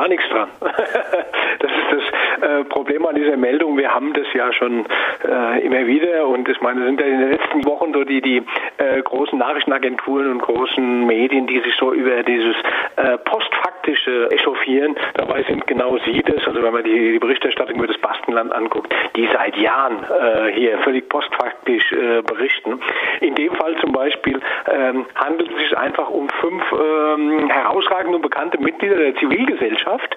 gar nichts dran. das ist das äh, Problem an dieser Meldung. Wir haben das ja schon äh, immer wieder und ich meine, sind ja in den letzten Wochen so die, die äh, großen Nachrichtenagenturen und großen Medien, die sich so über dieses äh, postfaktische echauffieren. Dabei sind genau sie das, also wenn man die, die Berichterstattung über das Baskenland anguckt, die seit Jahren äh, hier völlig postfaktisch äh, berichten. In dem Fall zum Beispiel ähm, handelt es sich einfach um fünf ähm, herausragende und bekannte Mitglieder der Zivilgesellschaft,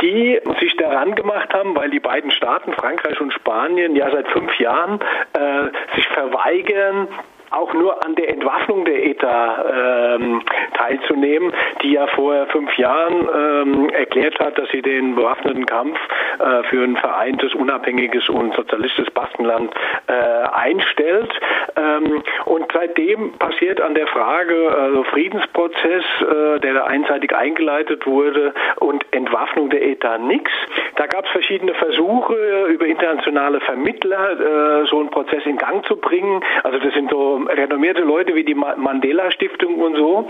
die sich daran gemacht haben, weil die beiden Staaten, Frankreich und Spanien, ja seit fünf Jahren äh, sich verweigern, auch nur an der Entwaffnung der ETA ähm, teilzunehmen, die ja vor fünf Jahren ähm, erklärt hat, dass sie den bewaffneten Kampf äh, für ein vereintes, unabhängiges und sozialistisches Baskenland äh, einstellt. Ähm, und seitdem passiert an der Frage also Friedensprozess, äh, der da einseitig eingeleitet wurde, und Entwaffnung der ETA nichts. Da gab es verschiedene Versuche über internationale Vermittler, äh, so einen Prozess in Gang zu bringen. Also das sind so renommierte Leute wie die Mandela Stiftung und so,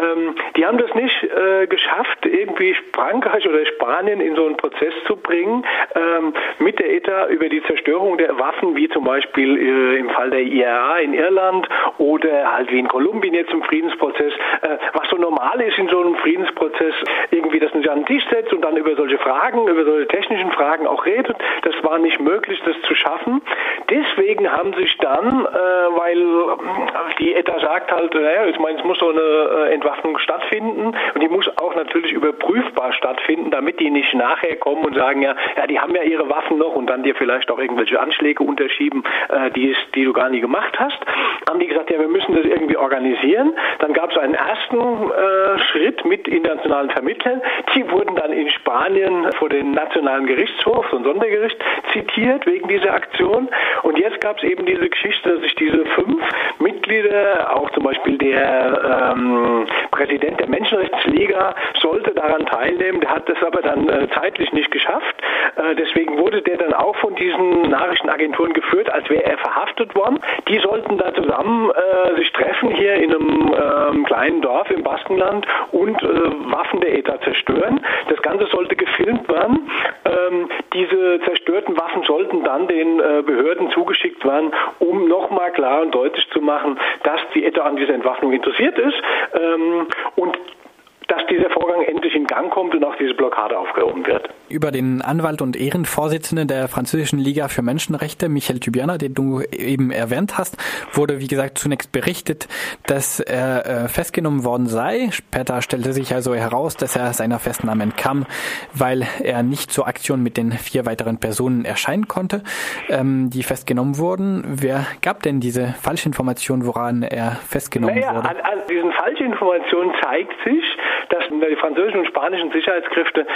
ähm, die haben das nicht äh, geschafft, irgendwie Frankreich oder Spanien in so einen Prozess zu bringen, ähm, mit der ETA über die Zerstörung der Waffen, wie zum Beispiel äh, im Fall der IRA in Irland oder halt wie in Kolumbien jetzt im Friedensprozess, äh, was so normal ist in so einem Friedensprozess, irgendwie, dass man sich an den Tisch setzt und dann über solche Fragen, über solche technischen Fragen auch redet. Das war nicht möglich, das zu schaffen. Deswegen haben sich dann, äh, weil die ETA sagt halt, naja, ich meine, es muss so eine äh, Entwaffnung stattfinden und die muss auch natürlich überprüfbar stattfinden, damit die nicht nachher kommen und sagen, ja, ja, die haben ja ihre Waffen noch und dann dir vielleicht auch irgendwelche Anschläge unterschieben, äh, die, ist, die du gar nie gemacht hast. Haben die gesagt, ja, wir müssen das irgendwie organisieren. Dann gab es einen ersten äh, Schritt mit internationalen Vermittlern. Die wurden dann in Spanien vor den Nationalen Gerichtshof, so ein Sondergericht, zitiert wegen dieser Aktion. Und jetzt gab es eben diese Geschichte, dass sich diese fünf Mitglieder, auch zum Beispiel der ähm, Präsident der Menschenrechtsliga, sollte daran teilnehmen. Der hat das aber dann äh, zeitlich nicht geschafft. Äh, deswegen wurde der dann auch von diesen Nachrichtenagenturen geführt, als wäre er verhaftet worden. Die sollten da zusammen äh, sich treffen hier in einem ähm, kleinen Dorf im Baskenland und äh, Waffen der ETA zerstören. Das Ganze sollte gefilmt werden. Ähm, diese zerstörten Waffen sollten dann den äh, Behörden zugeschickt werden, um nochmal klar und deutlich zu machen, dass die ETA an dieser Entwaffnung interessiert ist. Ähm, und dass dieser Vorgang endlich in Gang kommt und auch diese Blockade aufgehoben wird. Über den Anwalt und Ehrenvorsitzenden der französischen Liga für Menschenrechte, Michel Tubiana, den du eben erwähnt hast, wurde, wie gesagt, zunächst berichtet, dass er äh, festgenommen worden sei. Später stellte sich also heraus, dass er seiner Festnahme entkam, weil er nicht zur Aktion mit den vier weiteren Personen erscheinen konnte, ähm, die festgenommen wurden. Wer gab denn diese Falschinformation, woran er festgenommen naja, wurde? An, an diesen Falschinformationen zeigt sich, dass die französischen und spanischen Sicherheitskräfte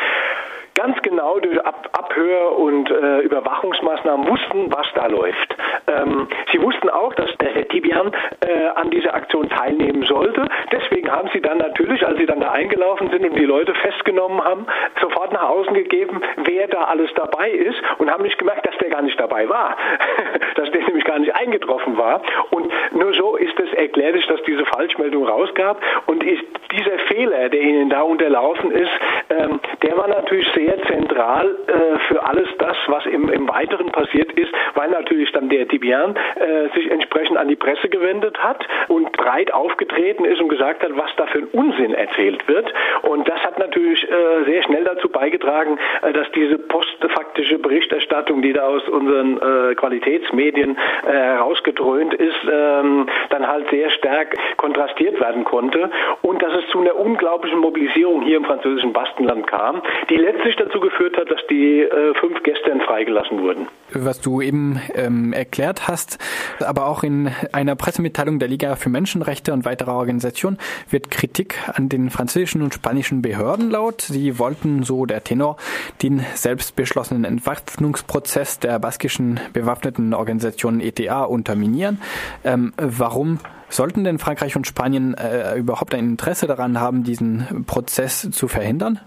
ganz genau durch Ab Abhör- und äh, Überwachungsmaßnahmen wussten, was da läuft. Ähm, sie wussten auch, dass der Tibian äh, an dieser Aktion teilnehmen sollte. Deswegen haben sie dann natürlich, als sie dann da eingelaufen sind und die Leute festgenommen haben, sofort nach außen gegeben, wer da alles dabei ist und haben nicht gemerkt, dass der gar nicht dabei war. dass der nämlich gar nicht eingetroffen war. Und nur so ist es erklärlich, dass diese Falschmeldung rausgab. Und ist dieser Fehler, der ihnen da unterlaufen ist, ähm, der war natürlich sehr zentral äh, für alles das, was im, im Weiteren passiert ist, weil natürlich dann der Tibian äh, sich entsprechend an die Presse gewendet hat und breit aufgetreten ist und gesagt hat, was da für ein Unsinn erzählt wird. Und das hat natürlich äh, sehr schnell dazu beigetragen, äh, dass diese postfaktische Berichterstattung, die da aus unseren äh, Qualitätsmedien äh, herausgedröhnt ist, ähm, dann halt sehr stark kontrastiert werden konnte und dass es zu einer unglaublichen Mobilisierung hier im französischen Baskenland kam, die letztlich dazu geführt hat, dass die äh, fünf gestern freigelassen wurden. Was du eben ähm, erklärt hast, aber auch in einer Pressemitteilung der Liga für Menschenrechte und weiterer Organisationen wird Kritik an den französischen und spanischen Behörden laut. Sie wollten, so der Tenor, den selbst beschlossenen Entwaffnungsprozess der baskischen bewaffneten Organisation ETA unterminieren. Ähm, warum sollten denn Frankreich und Spanien äh, überhaupt ein Interesse daran haben, diesen Prozess zu verhindern?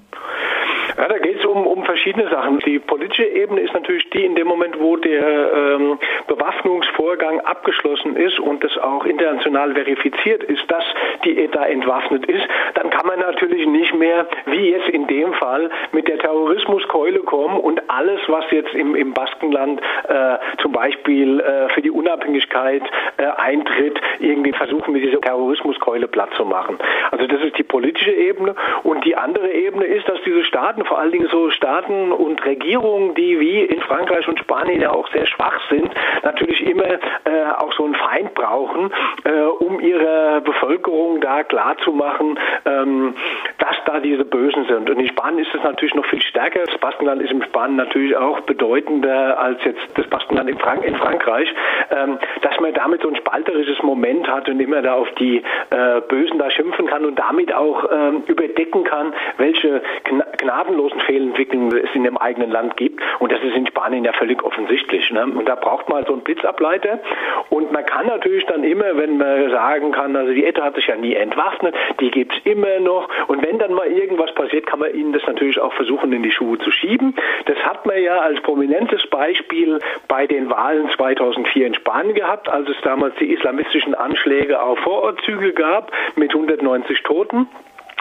Ja, da geht es um, um verschiedene Sachen. Die politische Ebene ist natürlich die in dem Moment, wo der ähm, Bewaffnungsvorgang abgeschlossen ist und das auch international verifiziert ist, dass die ETA entwaffnet ist, dann kann man natürlich nicht mehr, wie jetzt in dem Fall, mit der Terrorismuskeule kommen und alles, was jetzt im, im Baskenland äh, zum Beispiel äh, für die Unabhängigkeit äh, eintritt, irgendwie versuchen, mit dieser Terrorismuskeule platt zu machen. Also das ist die politische Ebene und die andere Ebene ist, dass diese Staaten, vor allen Dingen so Staaten und Regierungen, die wie in Frankreich und Spanien ja auch sehr schwach sind, natürlich immer äh, auch so einen Feind brauchen, äh, um ihrer Bevölkerung da klarzumachen, ähm, dass da diese Bösen sind. Und in Spanien ist es natürlich noch viel stärker. Das Baskenland ist in Spanien natürlich auch bedeutender als jetzt das Baskenland in, Frank in Frankreich, ähm, dass man damit so ein spalterisches Moment hat und immer da auf die äh, Bösen da schimpfen kann und damit auch ähm, überdecken kann, welche gnadenlosen Fehlentwicklungen es in dem eigenen Land gibt. Und das ist in Spanien ja völlig offensichtlich. Ne? Und da braucht man so einen Blitzableiter. Und man kann natürlich dann immer, wenn man sagen kann, also die ETA hat sich ja nie entwaffnet, die gibt es immer noch. Und wenn dann mal irgendwas passiert, kann man ihnen das natürlich auch versuchen, in die Schuhe zu schieben. Das hat man ja als prominentes Beispiel bei den Wahlen 2004 in Spanien gehabt, als es damals die islamistischen Anschläge auf Vorortzüge gab mit 190 Toten.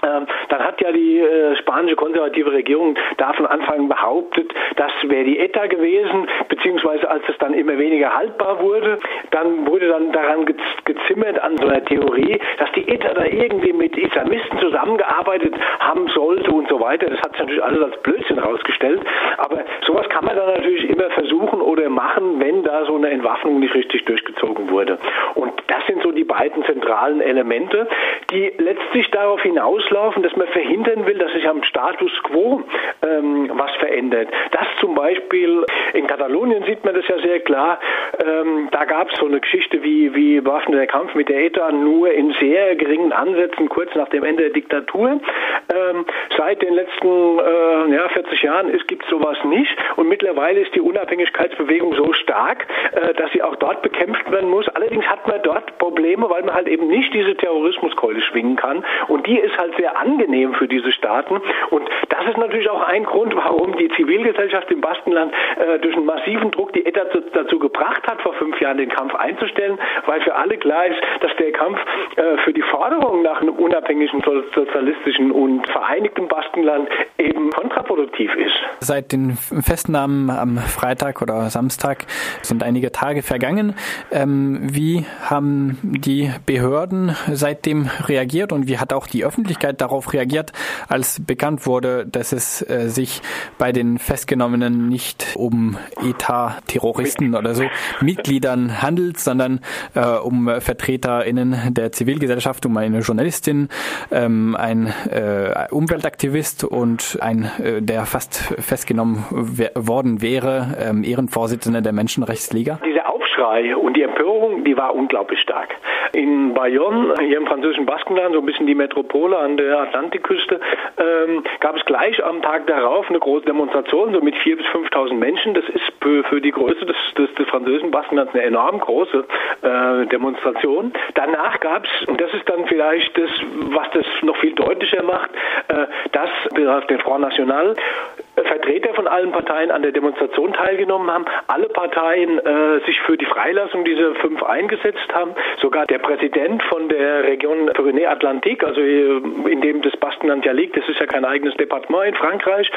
Ähm, dann hat ja die äh, spanische konservative Regierung da von Anfang an behauptet, das wäre die ETA gewesen, beziehungsweise als es dann immer weniger haltbar wurde, dann wurde dann daran gezimmert an so einer Theorie, dass die ETA da irgendwie mit Islamisten zusammengearbeitet haben sollte und so weiter. Das hat sich natürlich alles als Blödsinn herausgestellt. Aber sowas kann man dann natürlich immer versuchen oder machen, wenn da so eine Entwaffnung nicht richtig durchgezogen wurde. Und das sind so die beiden zentralen Elemente, die letztlich darauf hinaus rauslaufen, dass man verhindern will, dass sich am Status quo ähm, was verändert. Das zum Beispiel in Katalonien sieht man das ja sehr klar. Ähm, da gab es so eine Geschichte wie, wie bewaffneter Kampf mit der ETA nur in sehr geringen Ansätzen kurz nach dem Ende der Diktatur. Ähm, seit den letzten äh, ja, 40 Jahren gibt es sowas nicht und mittlerweile ist die Unabhängigkeitsbewegung so stark, äh, dass sie auch dort bekämpft werden muss. Allerdings hat man dort Probleme, weil man halt eben nicht diese Terrorismuskeule schwingen kann und die ist halt sehr angenehm für diese Staaten. Und das ist natürlich auch ein Grund, warum die Zivilgesellschaft im Baskenland äh, durch einen massiven Druck die ETA dazu gebracht hat, vor fünf Jahren den Kampf einzustellen, weil für alle klar ist, dass der Kampf äh, für die Forderung nach einem unabhängigen, sozialistischen und vereinigten Baskenland eben kontraproduktiv ist. Seit den Festnahmen am Freitag oder Samstag sind einige Tage vergangen. Ähm, wie haben die Behörden seitdem reagiert und wie hat auch die Öffentlichkeit Öffentlichkeit darauf reagiert, als bekannt wurde, dass es äh, sich bei den Festgenommenen nicht um ETA-Terroristen oder so Mitgliedern handelt, sondern äh, um VertreterInnen der Zivilgesellschaft, um eine Journalistin, ähm, ein äh, Umweltaktivist und ein, äh, der fast festgenommen worden wäre, ähm, Ehrenvorsitzender der Menschenrechtsliga. Dieser Aufschrei und die Empörung, die war unglaublich stark. In Bayonne, hier im französischen Baskenland, so ein bisschen die Metropole an der Atlantikküste, ähm, gab es gleich am Tag darauf eine große Demonstration, so mit 4.000 bis 5.000 Menschen. Das ist für, für die Größe des, des, des französischen Baskenlands eine enorm große äh, Demonstration. Danach gab es, und das ist dann vielleicht das, was das noch viel deutlicher macht, äh, dass der Front National Vertreter von allen Parteien an der Demonstration teilgenommen haben, alle Parteien äh, sich für die Freilassung dieser fünf eingesetzt haben, sogar der Präsident von der Region Pyrenäe-Atlantik, also äh, in dem das Baskenland ja liegt, das ist ja kein eigenes Departement in Frankreich,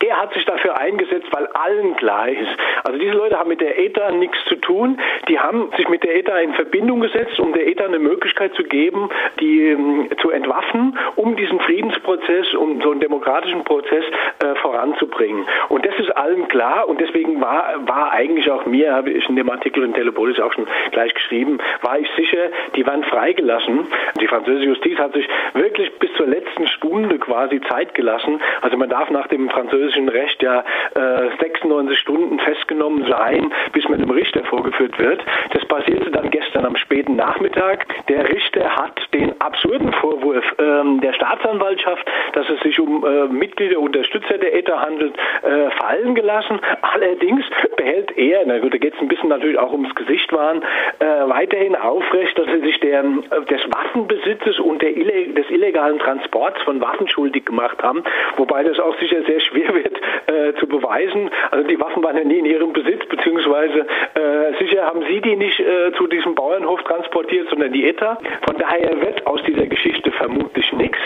der hat sich dafür eingesetzt, weil allen klar ist. Also diese Leute haben mit der ETA nichts zu tun, die haben sich mit der ETA in Verbindung gesetzt, um der ETA eine Möglichkeit zu geben, die ähm, zu entwaffnen, um diesen Friedensprozess, um so einen demokratischen Prozess äh, voranzubringen voranzubringen. Und das ist allen klar und deswegen war, war eigentlich auch mir, habe ich in dem Artikel in Telepolis auch schon gleich geschrieben, war ich sicher, die waren freigelassen. Die französische Justiz hat sich wirklich bis zur letzten Stunde quasi Zeit gelassen. Also man darf nach dem französischen Recht ja äh, 96 Stunden festgenommen sein, bis man dem Richter vorgeführt wird. Das passierte dann gestern am späten Nachmittag. Der Richter hat den absurden Vorwurf ähm, der Staatsanwaltschaft, dass es sich um äh, Mitglieder, Unterstützer der ETA handelt, Geld äh, fallen gelassen. Allerdings behält er, na gut, da geht es ein bisschen natürlich auch ums Gesicht waren, äh, weiterhin aufrecht, dass er sich der, des Waffenbesitzes und der, des illegalen Transports von Waffen schuldig gemacht haben, wobei das auch sicher sehr schwer wird äh, zu beweisen. Also die Waffen waren ja nie in ihrem Besitz, beziehungsweise äh, sicher haben sie die nicht äh, zu diesem Bauernhof transportiert, sondern die ETA. Von daher wird aus dieser Geschichte vermutlich nichts.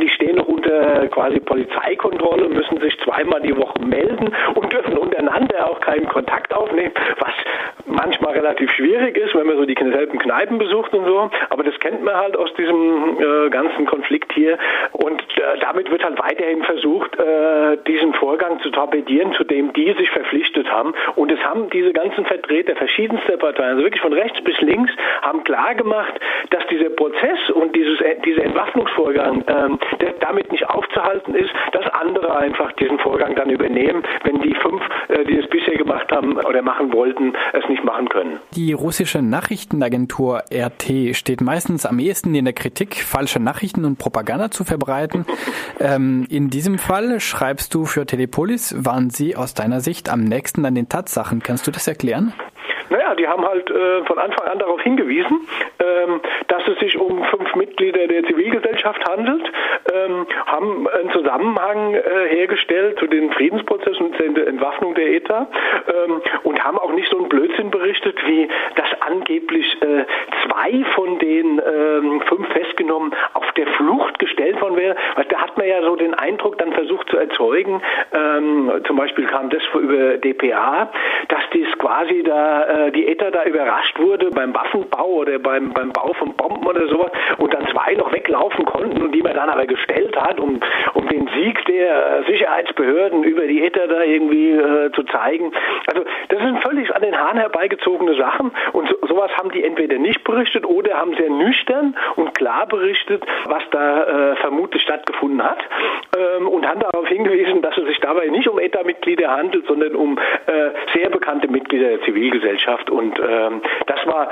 Die stehen noch unter quasi Polizeikontrolle, müssen sich zweimal die Woche melden und dürfen untereinander auch keinen Kontakt aufnehmen, was manchmal relativ schwierig ist, wenn man so die selben Kneipen besucht und so. Aber das kennt man halt aus diesem äh, ganzen Konflikt hier. Und äh, damit wird halt weiterhin versucht, äh, diesen Vorgang zu torpedieren, zu dem die sich verpflichtet haben. Und es haben diese ganzen Vertreter verschiedenster Parteien, also wirklich von rechts bis links, haben klar gemacht, dass dieser Prozess und dieses, äh, dieser Entwaffnungsvorgang ähm, der damit nicht aufzuhalten ist, dass andere einfach diesen Vorgang dann übernehmen, wenn die fünf, äh, die es bisher gemacht haben oder machen wollten, es nicht machen können. Die russische Nachrichtenagentur RT steht meistens am ehesten in der Kritik, falsche Nachrichten und Propaganda zu verbreiten. ähm, in diesem Fall schreibst du für Telepolis, waren sie aus deiner Sicht am nächsten an den Tatsachen. Kannst du das erklären? Die haben halt äh, von Anfang an darauf hingewiesen, ähm, dass es sich um fünf Mitglieder der Zivilgesellschaft handelt, ähm, haben einen Zusammenhang äh, hergestellt zu den Friedensprozessen und der Entwaffnung der ETA ähm, und haben auch nicht so einen Blödsinn berichtet, wie dass angeblich äh, zwei von den ähm, fünf festgenommen auf der Flucht gestellt worden wären. Da hat man ja so den Eindruck erzeugen, ähm, zum Beispiel kam das über DPA, dass dies quasi da äh, die ETA da überrascht wurde beim Waffenbau oder beim, beim Bau von Bomben oder sowas und dann zwei noch weglaufen konnten und die man dann aber gestellt hat, um, um den Sieg der Sicherheitsbehörden über die ETA da irgendwie äh, zu zeigen. Also das sind völlig an den Haaren herbeigezogene Sachen und so, sowas haben die entweder nicht berichtet oder haben sehr nüchtern und klar berichtet, was da äh, vermutlich stattgefunden hat ähm, und haben darauf hingewiesen, dass es sich dabei nicht um ETA-Mitglieder handelt, sondern um äh, sehr bekannte Mitglieder der Zivilgesellschaft. Und ähm, das war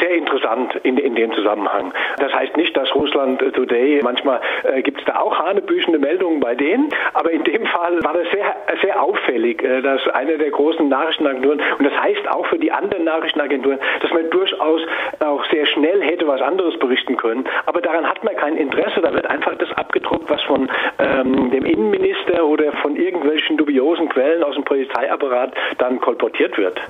sehr interessant in, in dem Zusammenhang. Das heißt nicht, dass Russland Today, manchmal äh, gibt es da auch hanebüchende Meldungen bei denen, aber in dem Fall war das sehr, sehr auffällig, äh, dass eine der großen Nachrichtenagenturen, und das heißt auch für die anderen Nachrichtenagenturen, dass man durchaus auch sehr schnell hätte was anderes berichten können, aber daran hat man kein Interesse, da wird einfach das abgedruckt, was von ähm, dem Innenminister oder von irgendwelchen dubiosen Quellen aus dem Polizeiapparat dann kolportiert wird.